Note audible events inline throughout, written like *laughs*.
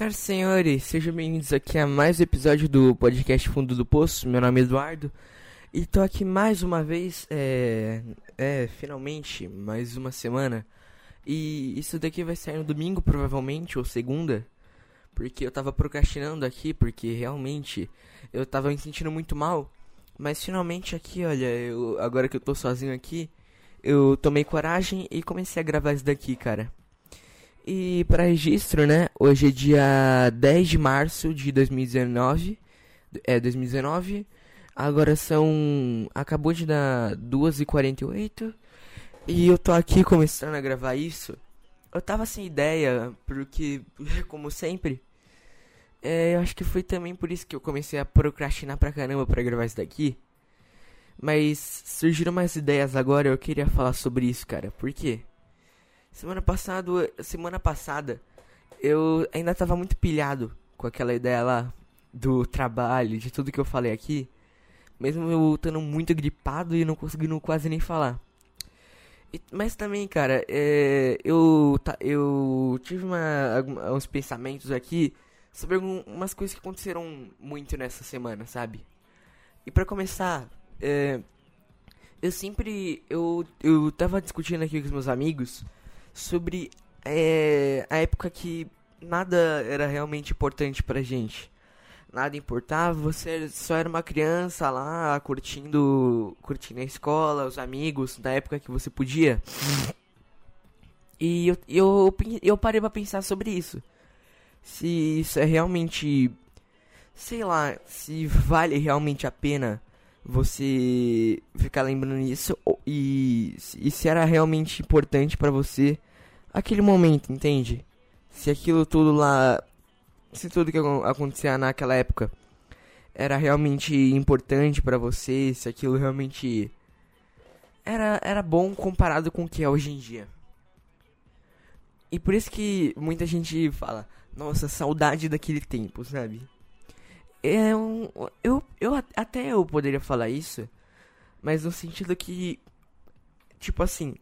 E senhores, sejam bem-vindos aqui a mais um episódio do podcast Fundo do Poço. Meu nome é Eduardo e tô aqui mais uma vez, é, é, finalmente, mais uma semana. E isso daqui vai sair no domingo, provavelmente, ou segunda, porque eu tava procrastinando aqui, porque realmente eu tava me sentindo muito mal. Mas finalmente aqui, olha, eu, agora que eu tô sozinho aqui, eu tomei coragem e comecei a gravar isso daqui, cara. E para registro, né? Hoje é dia 10 de março de 2019. É, 2019. Agora são. Acabou de dar 2h48. E eu tô aqui começando a gravar isso. Eu tava sem ideia, porque, *laughs* como sempre. É, eu acho que foi também por isso que eu comecei a procrastinar pra caramba pra gravar isso daqui. Mas surgiram mais ideias agora, eu queria falar sobre isso, cara. Por quê? Semana passada, semana passada, eu ainda tava muito pilhado com aquela ideia lá do trabalho, de tudo que eu falei aqui. Mesmo eu estando muito gripado e não conseguindo quase nem falar. E, mas também, cara, é, eu, eu tive uma, uns pensamentos aqui sobre algumas coisas que aconteceram muito nessa semana, sabe? E para começar, é, eu sempre. Eu, eu tava discutindo aqui com os meus amigos sobre é, a época que nada era realmente importante pra gente. Nada importava, você só era uma criança lá curtindo, curtindo a escola, os amigos, na época que você podia. E eu, eu, eu parei pra pensar sobre isso. Se isso é realmente. Sei lá, se vale realmente a pena você ficar lembrando isso e, e se era realmente importante para você aquele momento, entende? Se aquilo tudo lá, se tudo que acontecia naquela época era realmente importante para você, se aquilo realmente era era bom comparado com o que é hoje em dia. E por isso que muita gente fala, nossa, saudade daquele tempo, sabe? É um, eu, eu até eu poderia falar isso, mas no sentido que, tipo assim,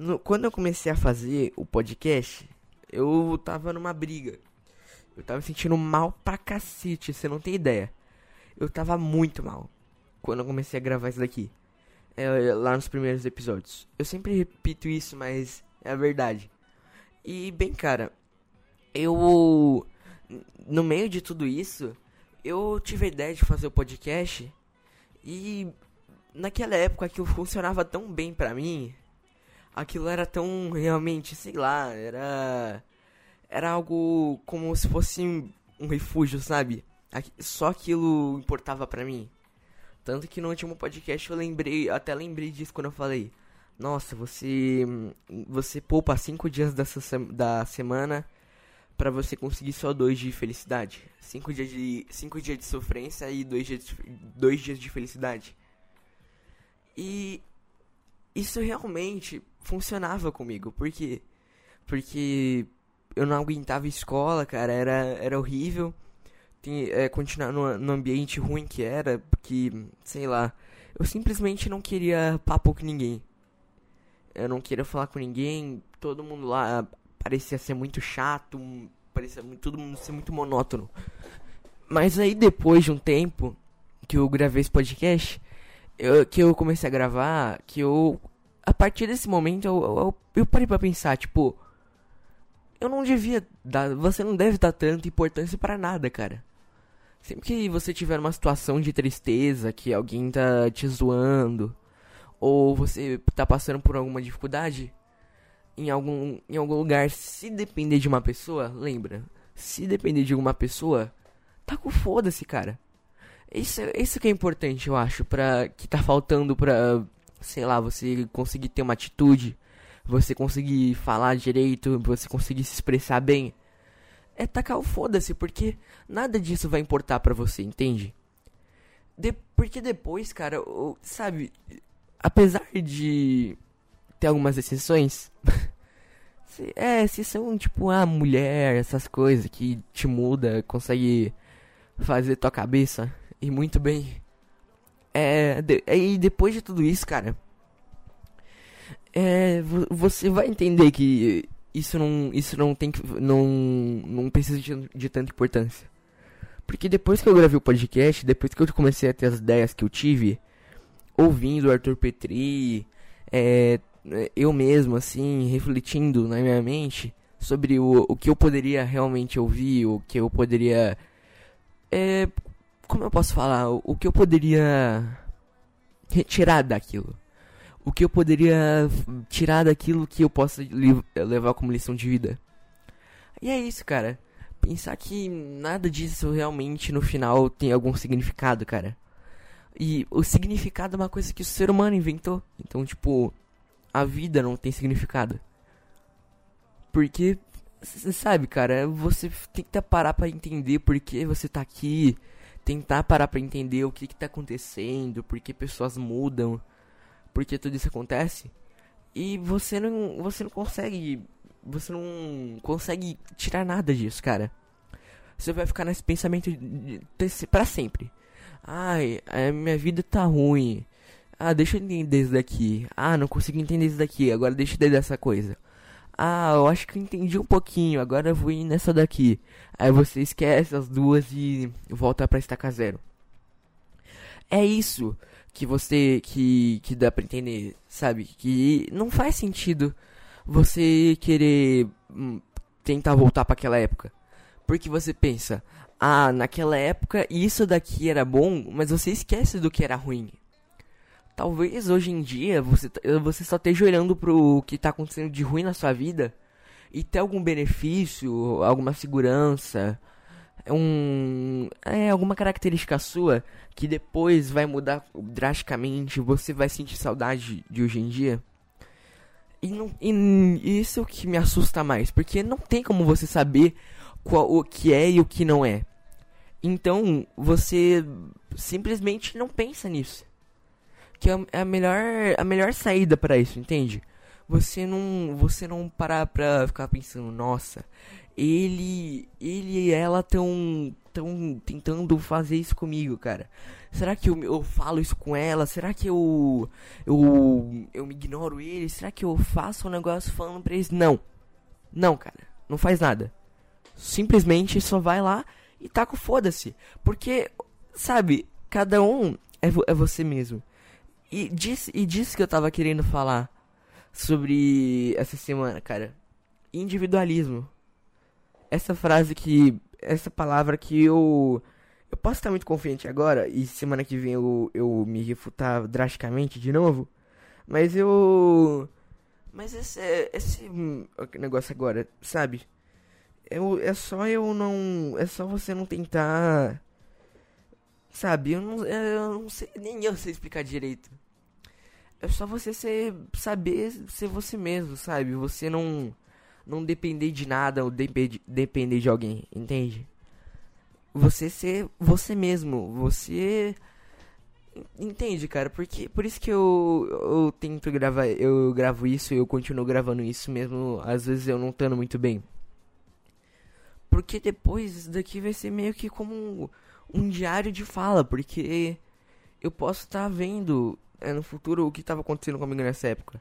no, quando eu comecei a fazer o podcast, eu tava numa briga. Eu tava sentindo mal pra cacete, você não tem ideia. Eu tava muito mal quando eu comecei a gravar isso daqui. É, lá nos primeiros episódios. Eu sempre repito isso, mas é a verdade. E bem, cara, eu no meio de tudo isso, eu tive a ideia de fazer o podcast e naquela época aquilo funcionava tão bem pra mim aquilo era tão realmente, sei lá, era era algo como se fosse um refúgio, sabe? Só aquilo importava para mim. Tanto que no último podcast eu lembrei, até lembrei disso quando eu falei: "Nossa, você você poupa cinco dias dessa da semana para você conseguir só dois de felicidade. Cinco dias de cinco dias de sofrência e dois dias de, dois dias de felicidade." E isso realmente funcionava comigo. Por quê? Porque eu não aguentava escola, cara, era, era horrível. Tem, é, continuar no, no ambiente ruim que era, porque, sei lá, eu simplesmente não queria papo com ninguém. Eu não queria falar com ninguém, todo mundo lá parecia ser muito chato, parecia todo mundo ser muito monótono. Mas aí depois de um tempo que eu gravei esse podcast, eu, que eu comecei a gravar, que eu a partir desse momento eu, eu, eu parei pra pensar, tipo, eu não devia dar, você não deve dar tanta importância para nada, cara. Sempre que você tiver uma situação de tristeza, que alguém tá te zoando, ou você tá passando por alguma dificuldade, em algum, em algum lugar, se depender de uma pessoa, lembra, se depender de alguma pessoa, tá com foda-se, cara. Isso, isso que é importante, eu acho, pra, que tá faltando pra sei lá, você conseguir ter uma atitude, você conseguir falar direito, você conseguir se expressar bem, é tacar o foda-se, porque nada disso vai importar pra você, entende? De, porque depois, cara, sabe, apesar de ter algumas exceções, *laughs* se, é, se são tipo a mulher, essas coisas que te muda, consegue fazer tua cabeça e muito bem. É, de, e depois de tudo isso, cara, é, você vai entender que isso não, isso não tem que, não, não precisa de, de tanta importância. Porque depois que eu gravei o podcast, depois que eu comecei a ter as ideias que eu tive, ouvindo o Arthur Petri, é, eu mesmo, assim, refletindo na minha mente sobre o, o que eu poderia realmente ouvir, o que eu poderia. É, como eu posso falar? O, que eu poderia retirar daquilo o que eu poderia tirar daquilo que eu possa levar como lição de vida. E é isso, cara. Pensar que nada disso realmente no final tem algum significado, cara. E o significado é uma coisa que o ser humano inventou. Então, tipo, a vida não tem significado. Porque, sabe, cara, você tem que parar pra entender por que você tá aqui. Tentar parar pra entender o que que tá acontecendo, por que pessoas mudam porque tudo isso acontece e você não você não consegue você não consegue tirar nada disso, cara. Você vai ficar nesse pensamento para sempre. Ai, minha vida tá ruim. Ah, deixa eu entender isso daqui. Ah, não consigo entender isso daqui. Agora deixa eu entender essa coisa. Ah, eu acho que eu entendi um pouquinho. Agora eu vou ir nessa daqui. Aí você esquece as duas e volta pra estaca zero. É isso que você que que dá para entender, sabe? Que não faz sentido você querer hum, tentar voltar para aquela época. Porque você pensa, ah, naquela época isso daqui era bom, mas você esquece do que era ruim. Talvez hoje em dia você, você só esteja olhando pro que tá acontecendo de ruim na sua vida e ter algum benefício, alguma segurança, um é alguma característica sua que depois vai mudar drasticamente, você vai sentir saudade de hoje em dia. E, não, e isso é o que me assusta mais, porque não tem como você saber qual, o que é e o que não é. Então você simplesmente não pensa nisso. Que é a melhor, a melhor saída para isso, entende? Você não, você não parar pra ficar pensando, nossa, ele ele e ela tão tão tentando fazer isso comigo, cara. Será que eu, eu falo isso com ela? Será que eu eu eu me ignoro ele? Será que eu faço um negócio falando pra eles? Não. Não, cara. Não faz nada. Simplesmente só vai lá e taca o foda-se. Porque, sabe, cada um é, vo é você mesmo. E disse, e disse que eu tava querendo falar sobre essa semana, cara. Individualismo essa frase que. Essa palavra que eu. Eu posso estar muito confiante agora e semana que vem eu, eu me refutar drasticamente de novo. Mas eu. Mas esse, esse negócio agora, sabe? Eu, é só eu não. É só você não tentar. Sabe? Eu não, eu não sei. Nem eu sei explicar direito. É só você ser, saber ser você mesmo, sabe? Você não não depender de nada ou depender, depender de alguém, entende? Você ser você mesmo, você entende, cara? Porque por isso que eu, eu tento gravar, eu gravo isso e eu continuo gravando isso mesmo, às vezes eu não estando muito bem. Porque depois isso daqui vai ser meio que como um, diário de fala, porque eu posso estar tá vendo é, no futuro o que estava acontecendo comigo nessa época.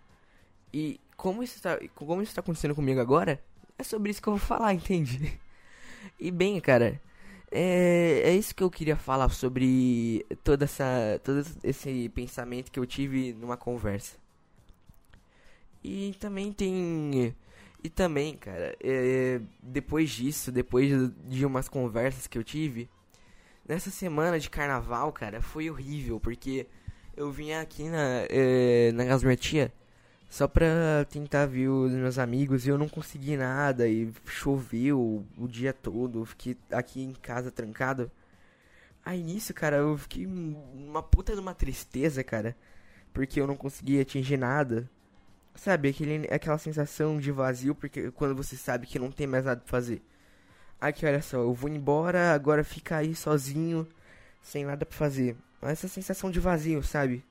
E como isso está como isso tá acontecendo comigo agora, é sobre isso que eu vou falar, *laughs* entende? E bem, cara, é, é isso que eu queria falar sobre toda essa todo esse pensamento que eu tive numa conversa. E também tem e também, cara, é, depois disso, depois de umas conversas que eu tive, nessa semana de carnaval, cara, foi horrível, porque eu vinha aqui na, é, na casa da minha tia só pra tentar ver os meus amigos e eu não consegui nada e choveu o dia todo, fiquei aqui em casa trancado. Aí nisso, cara, eu fiquei uma puta de uma tristeza, cara, porque eu não consegui atingir nada. Sabe, aquele, aquela sensação de vazio, porque quando você sabe que não tem mais nada pra fazer. Aqui, olha só, eu vou embora, agora fica aí sozinho, sem nada pra fazer. Essa sensação de vazio, sabe?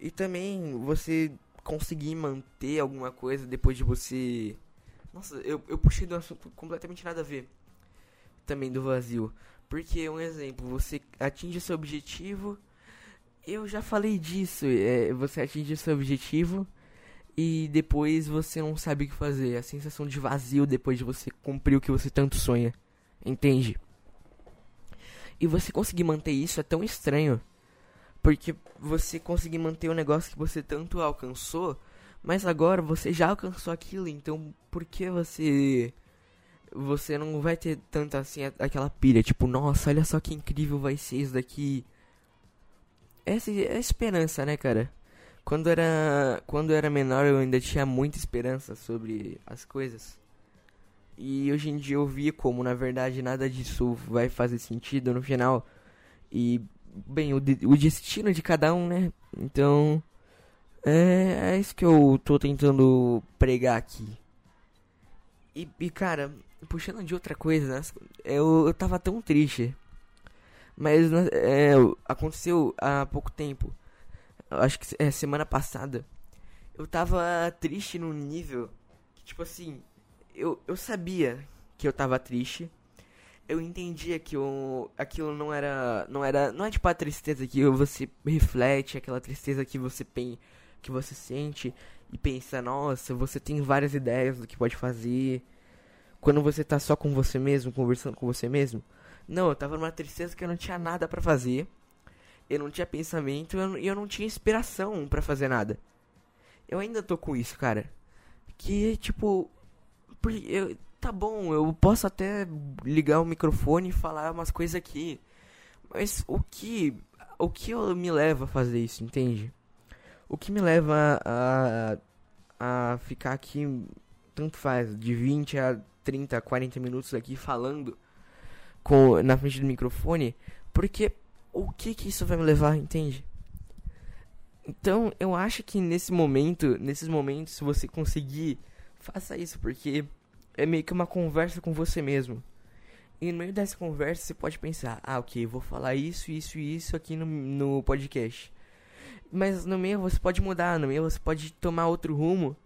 E também você conseguir manter alguma coisa depois de você. Nossa, eu, eu puxei do assunto completamente nada a ver. Também do vazio. Porque, um exemplo, você atinge seu objetivo. Eu já falei disso. É, você atinge seu objetivo. E depois você não sabe o que fazer. A sensação de vazio depois de você cumprir o que você tanto sonha. Entende? E você conseguir manter isso é tão estranho. Porque você conseguir manter o negócio que você tanto alcançou, mas agora você já alcançou aquilo, então por que você você não vai ter tanta assim aquela pilha, tipo, nossa, olha só que incrível vai ser isso daqui. Essa é a esperança, né, cara? Quando era quando era menor, eu ainda tinha muita esperança sobre as coisas. E hoje em dia eu vi como, na verdade, nada disso vai fazer sentido no final. E, bem, o, de, o destino de cada um, né? Então, é, é isso que eu tô tentando pregar aqui. E, e cara, puxando de outra coisa, né? eu, eu tava tão triste. Mas né, é, aconteceu há pouco tempo. Acho que é semana passada. Eu tava triste num nível que, tipo assim, eu, eu sabia que eu tava triste. Eu entendia que eu, aquilo não era. Não era. Não é tipo a tristeza que você reflete, aquela tristeza que você pen, que você sente e pensa, nossa, você tem várias ideias do que pode fazer. Quando você tá só com você mesmo, conversando com você mesmo. Não, eu tava numa tristeza que eu não tinha nada para fazer. Eu não tinha pensamento e eu, eu não tinha inspiração para fazer nada. Eu ainda tô com isso, cara. Que, tipo, eu, tá bom, eu posso até ligar o microfone e falar umas coisas aqui. Mas o que. O que me leva a fazer isso, entende? O que me leva a, a ficar aqui, tanto faz, de 20 a 30, 40 minutos aqui falando com, na frente do microfone, porque o que que isso vai me levar, entende? Então, eu acho que nesse momento, nesses momentos, se você conseguir faça isso, porque é meio que uma conversa com você mesmo. E no meio dessa conversa você pode pensar, ah, ok, vou falar isso, isso e isso aqui no, no podcast. Mas no meio você pode mudar, no meio você pode tomar outro rumo.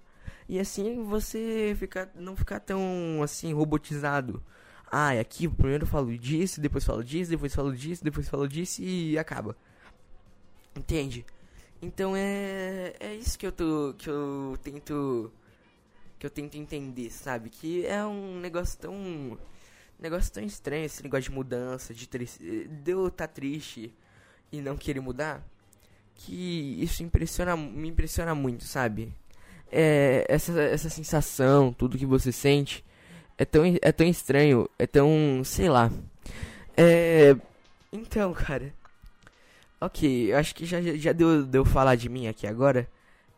E assim você ficar, não ficar tão assim robotizado. Ah, aqui primeiro falo disso, depois falo disso, depois falo disso, depois falo disso e acaba. Entende? Então é é isso que eu tô que eu tento que eu tento entender, sabe? Que é um negócio tão. negócio tão estranho esse negócio de mudança, de, de eu estar tá triste e não querer mudar. Que isso impressiona, me impressiona muito, sabe? É, essa, essa sensação, tudo que você sente, é tão, é tão estranho, é tão. sei lá. É. Então, cara. Ok, eu acho que já, já deu, deu falar de mim aqui agora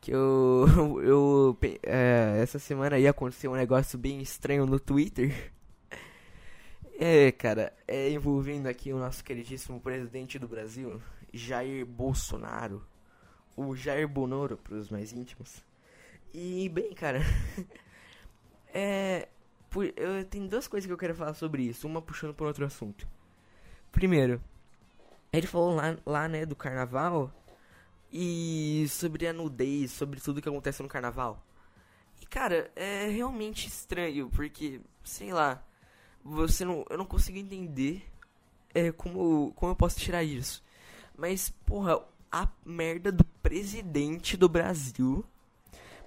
que eu, *laughs* eu é, essa semana aí aconteceu um negócio bem estranho no Twitter. *laughs* É, cara, é envolvendo aqui o nosso queridíssimo presidente do Brasil, Jair Bolsonaro, o Jair Bonoro para os mais íntimos. E bem, cara, *laughs* é, por, eu tenho duas coisas que eu quero falar sobre isso, uma puxando por outro assunto. Primeiro, ele falou lá, lá né, do carnaval e sobre a nudez, sobre tudo que acontece no carnaval. E cara, é realmente estranho, porque, sei lá, você não, eu não consigo entender é, como, como eu posso tirar isso. Mas, porra, a merda do presidente do Brasil.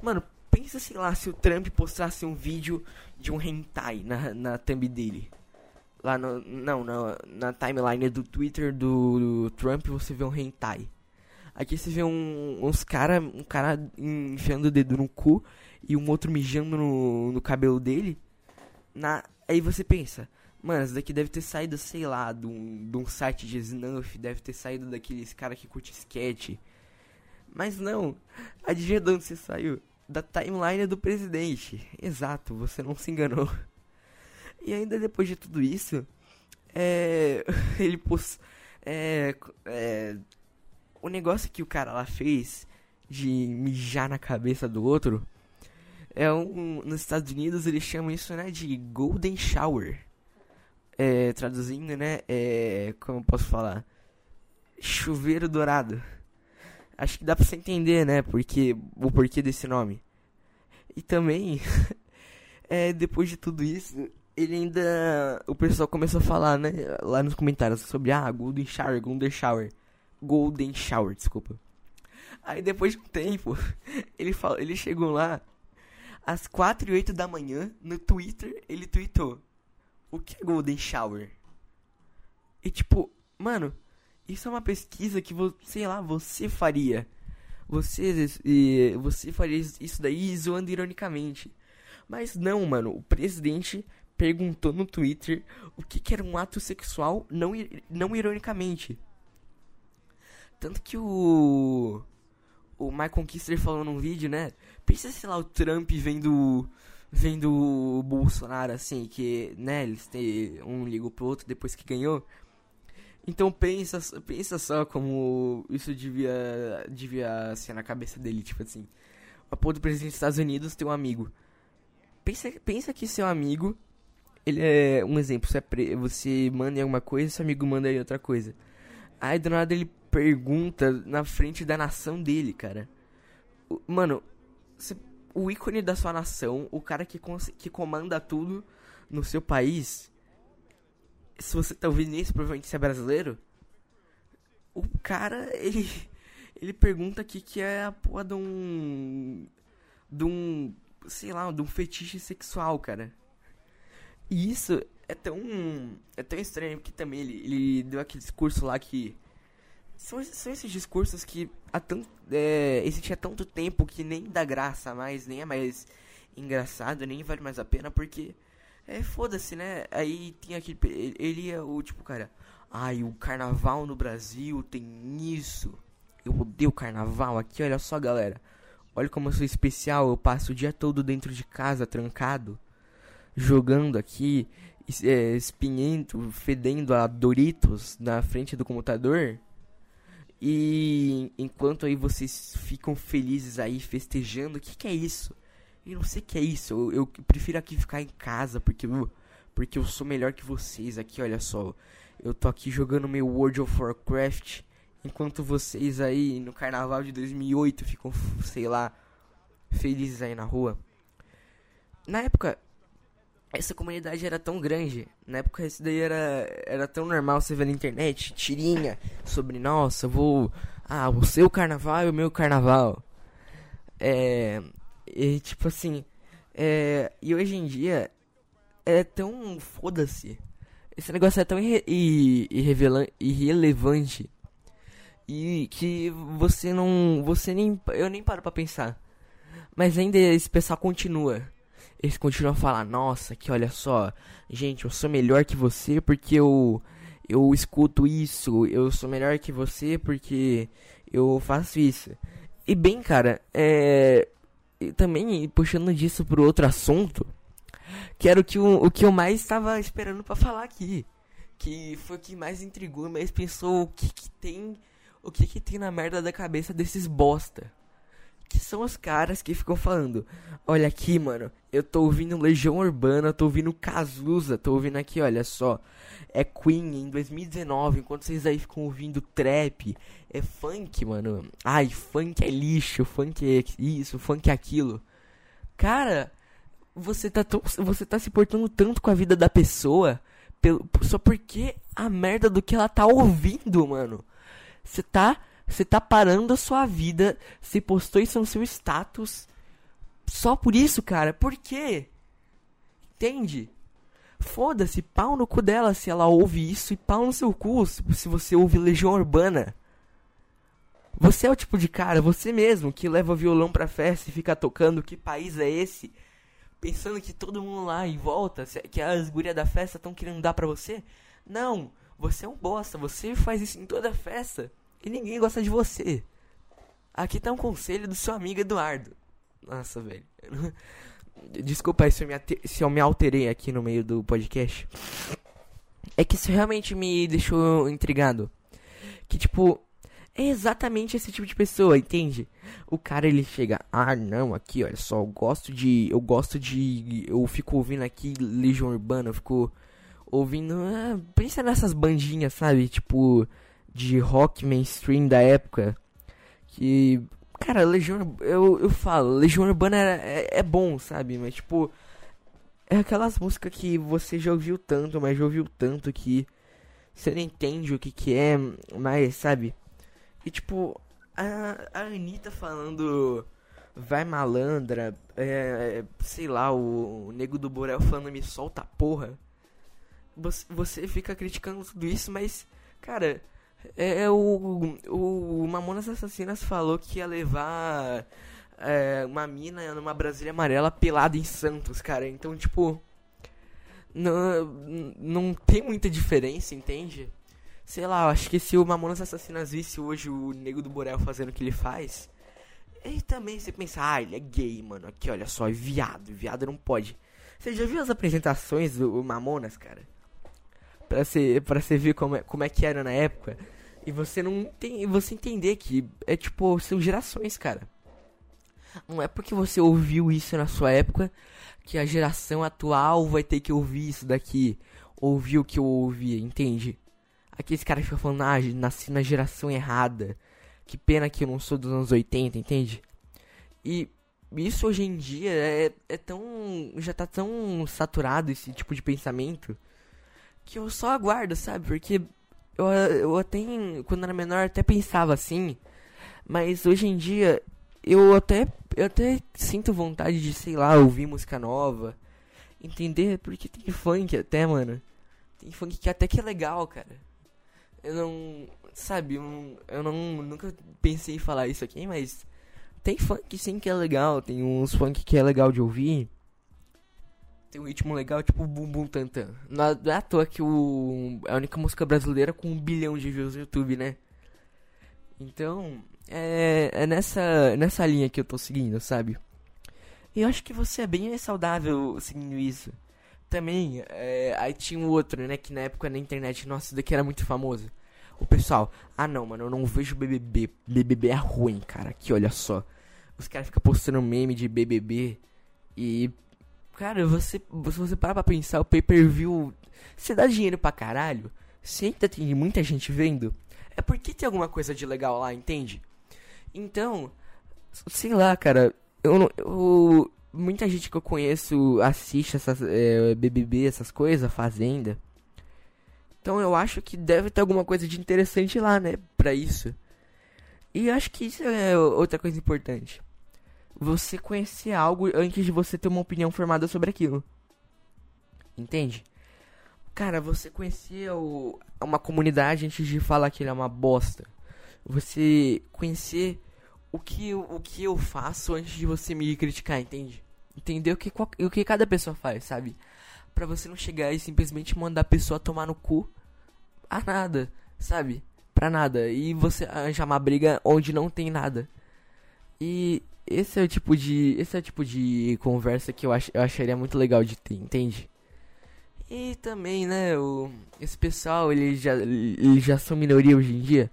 Mano, pensa, sei lá, se o Trump postasse um vídeo de um hentai na, na thumb dele. Lá no. Não, na, na timeline do Twitter do, do Trump você vê um hentai. Aqui você vê um, uns cara, um cara enfiando o dedo no cu e um outro mijando no, no cabelo dele. Na, aí você pensa, mano, isso daqui deve ter saído, sei lá, de um, de um site de snuff, deve ter saído daqueles cara que curte sketch. Mas não, *laughs* adivinha de onde você saiu? Da timeline do presidente. Exato, você não se enganou. E ainda depois de tudo isso, é, *laughs* ele pôs, é, é, o negócio que o cara lá fez de mijar na cabeça do outro é um nos Estados Unidos eles chamam isso né de golden shower é, traduzindo né é, como eu posso falar chuveiro dourado acho que dá pra você entender né porque o porquê desse nome e também *laughs* é, depois de tudo isso ele ainda o pessoal começou a falar né lá nos comentários sobre ah golden shower golden shower Golden Shower, desculpa. Aí depois de um tempo, *laughs* ele, falou, ele chegou lá, às 4 e 8 da manhã, no Twitter, ele tweetou: O que é Golden Shower? E tipo, mano, isso é uma pesquisa que, sei lá, você faria. Você, você faria isso daí zoando ironicamente. Mas não, mano, o presidente perguntou no Twitter o que, que era um ato sexual, não, não ironicamente. Tanto que o. O Michael Kister falou num vídeo, né? Pensa, sei lá, o Trump vendo. Vendo o Bolsonaro assim, que, né, eles têm, um ligou pro outro depois que ganhou. Então pensa, pensa só como isso devia, devia ser na cabeça dele, tipo assim. Porra do presidente dos Estados Unidos tem um amigo. Pensa, pensa que seu amigo, ele é um exemplo, você, é pre, você manda em alguma coisa, seu amigo manda em outra coisa. Aí do nada ele pergunta na frente da nação dele, cara. Mano, você, o ícone da sua nação, o cara que, que comanda tudo no seu país. Se você tá ouvindo isso, provavelmente você é brasileiro. O cara, *laughs* ele. Ele pergunta aqui que é a porra de um. De um. Sei lá, de um fetiche sexual, cara. E isso é tão. É tão estranho que também ele, ele deu aquele discurso lá que são, são esses discursos que há tanto, é, existe há tanto tempo que nem dá graça mais, nem é mais engraçado, nem vale mais a pena, porque é foda-se, né? Aí tem aquele. Ele é o tipo, cara. Ai, o carnaval no Brasil tem isso. Eu odeio carnaval aqui, olha só, galera. Olha como eu sou especial, eu passo o dia todo dentro de casa, trancado, jogando aqui, é, espinhento, fedendo a Doritos na frente do computador. E enquanto aí vocês ficam felizes aí festejando, o que, que é isso? Eu não sei o que é isso. Eu, eu, prefiro aqui ficar em casa porque eu, porque eu sou melhor que vocês aqui, olha só. Eu tô aqui jogando meu World of Warcraft enquanto vocês aí no carnaval de 2008 ficam, sei lá, felizes aí na rua. Na época essa comunidade era tão grande. Na época isso daí era, era tão normal você ver na internet, tirinha sobre, nossa, vou. Ah, o seu carnaval e o meu carnaval. É. E tipo assim. É, e hoje em dia é tão. Foda-se. Esse negócio é tão irre, irrelevante. E que você não. Você nem. Eu nem paro pra pensar. Mas ainda esse pessoal continua eles continuam a falar, nossa, que olha só, gente, eu sou melhor que você porque eu eu escuto isso, eu sou melhor que você porque eu faço isso. E bem, cara, é também puxando disso pro outro assunto, que era o que, o, o que eu mais estava esperando para falar aqui, que foi o que mais intrigou, mais pensou o que, que tem, o que que tem na merda da cabeça desses bosta que são os caras que ficam falando: Olha aqui, mano, eu tô ouvindo Legião Urbana, tô ouvindo Cazuza, tô ouvindo aqui, olha só. É Queen em 2019, enquanto vocês aí ficam ouvindo trap, é funk, mano. Ai, funk é lixo, funk é isso, funk é aquilo. Cara, você tá, tão, você tá se portando tanto com a vida da pessoa pelo, só porque a merda do que ela tá ouvindo, mano. Você tá você tá parando a sua vida. Você postou isso no seu status. Só por isso, cara. Por quê? Entende? Foda-se, pau no cu dela se ela ouve isso e pau no seu cu se você ouve Legião Urbana. Você é o tipo de cara, você mesmo, que leva violão pra festa e fica tocando que país é esse? Pensando que todo mundo lá em volta, que as gurias da festa estão querendo dar pra você? Não, você é um bosta, você faz isso em toda festa. E ninguém gosta de você. Aqui tá um conselho do seu amigo Eduardo. Nossa, velho. *laughs* Desculpa aí se eu, me se eu me alterei aqui no meio do podcast. É que isso realmente me deixou intrigado. Que tipo, é exatamente esse tipo de pessoa, entende? O cara ele chega, ah não, aqui olha só, eu gosto de. Eu gosto de. Eu fico ouvindo aqui Legião Urbana, eu fico ouvindo. Ah, pensa nessas bandinhas, sabe? Tipo de rock mainstream da época. Que, cara, Legião, eu, eu falo, Legião Urbana é, é bom, sabe? Mas, tipo, é aquelas músicas que você já ouviu tanto, mas já ouviu tanto que você não entende o que que é, mas, sabe? E, tipo, a, a Anitta falando vai malandra, é, sei lá, o, o nego do Borel falando me solta porra. Você, você fica criticando tudo isso, mas, cara, é, é o, o Mamonas Assassinas falou que ia levar é, uma mina numa Brasília amarela pelada em Santos, cara. Então, tipo, não, não tem muita diferença, entende? Sei lá, acho que se o Mamonas Assassinas visse hoje o Nego do Borel fazendo o que ele faz, e também você pensa, ah, ele é gay, mano. Aqui, olha só, é viado. Viado não pode. Você já viu as apresentações do Mamonas, cara? Pra você, pra você ver como é, como é que era na época. E você não tem. Você entender que é tipo, são gerações, cara. Não é porque você ouviu isso na sua época que a geração atual vai ter que ouvir isso daqui. Ouvir o que eu ouvia, entende? Aqueles caras ficam falando, ah, nasci na geração errada. Que pena que eu não sou dos anos 80, entende? E isso hoje em dia é, é tão. Já tá tão saturado esse tipo de pensamento que eu só aguardo, sabe? Porque eu, eu até, quando era menor, até pensava assim. Mas hoje em dia, eu até, eu até sinto vontade de, sei lá, ouvir música nova. Entender, porque tem funk até, mano. Tem funk que até que é legal, cara. Eu não. Sabe, eu, eu não, nunca pensei em falar isso aqui, mas. Tem funk sim que é legal, tem uns funk que é legal de ouvir. Tem um ritmo legal, tipo Bum Bum Tantan. Não é à toa que o, é a única música brasileira com um bilhão de views no YouTube, né? Então, é, é nessa, nessa linha que eu tô seguindo, sabe? E eu acho que você é bem saudável seguindo isso. Também, é, aí tinha um outro, né? Que na época na internet, nossa, isso daqui era muito famoso o pessoal, ah não, mano, eu não vejo BBB. BBB é ruim, cara. Aqui, olha só. Os caras ficam postando meme de BBB e. Cara, você, se você parar pra pensar, o pay per view. Você dá dinheiro pra caralho. Se ainda tem muita gente vendo. É porque tem alguma coisa de legal lá, entende? Então, sei lá, cara. Eu, eu muita gente que eu conheço assiste essas é, BBB, essas coisas, Fazenda. Então eu acho que deve ter alguma coisa de interessante lá, né? Pra isso. E acho que isso é outra coisa importante. Você conhecer algo antes de você ter uma opinião formada sobre aquilo. Entende? Cara, você conhecer o, uma comunidade antes de falar que ele é uma bosta. Você conhecer o que, o que eu faço antes de você me criticar, entende? Entender o que, o que cada pessoa faz, sabe? para você não chegar e simplesmente mandar a pessoa tomar no cu a nada, sabe? Pra nada. E você arranjar uma briga onde não tem nada. E esse é o tipo de. Esse é o tipo de conversa que eu, ach, eu acharia muito legal de ter, entende? E também, né, o, esse pessoal, eles já, eles já são minoria hoje em dia.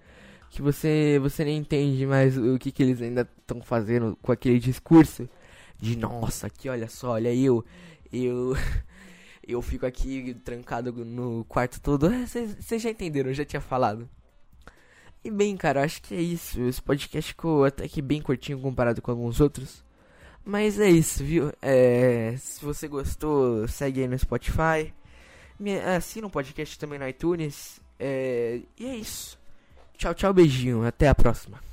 Que você, você nem entende mais o que, que eles ainda estão fazendo com aquele discurso. De nossa, aqui olha só, olha eu. Eu *laughs* eu fico aqui trancado no quarto todo. Vocês é, já entenderam, eu já tinha falado. E bem, cara, acho que é isso. Esse podcast ficou até que bem curtinho comparado com alguns outros. Mas é isso, viu? É, se você gostou, segue aí no Spotify. Me, assina o podcast também no iTunes. É, e é isso. Tchau, tchau, beijinho. Até a próxima.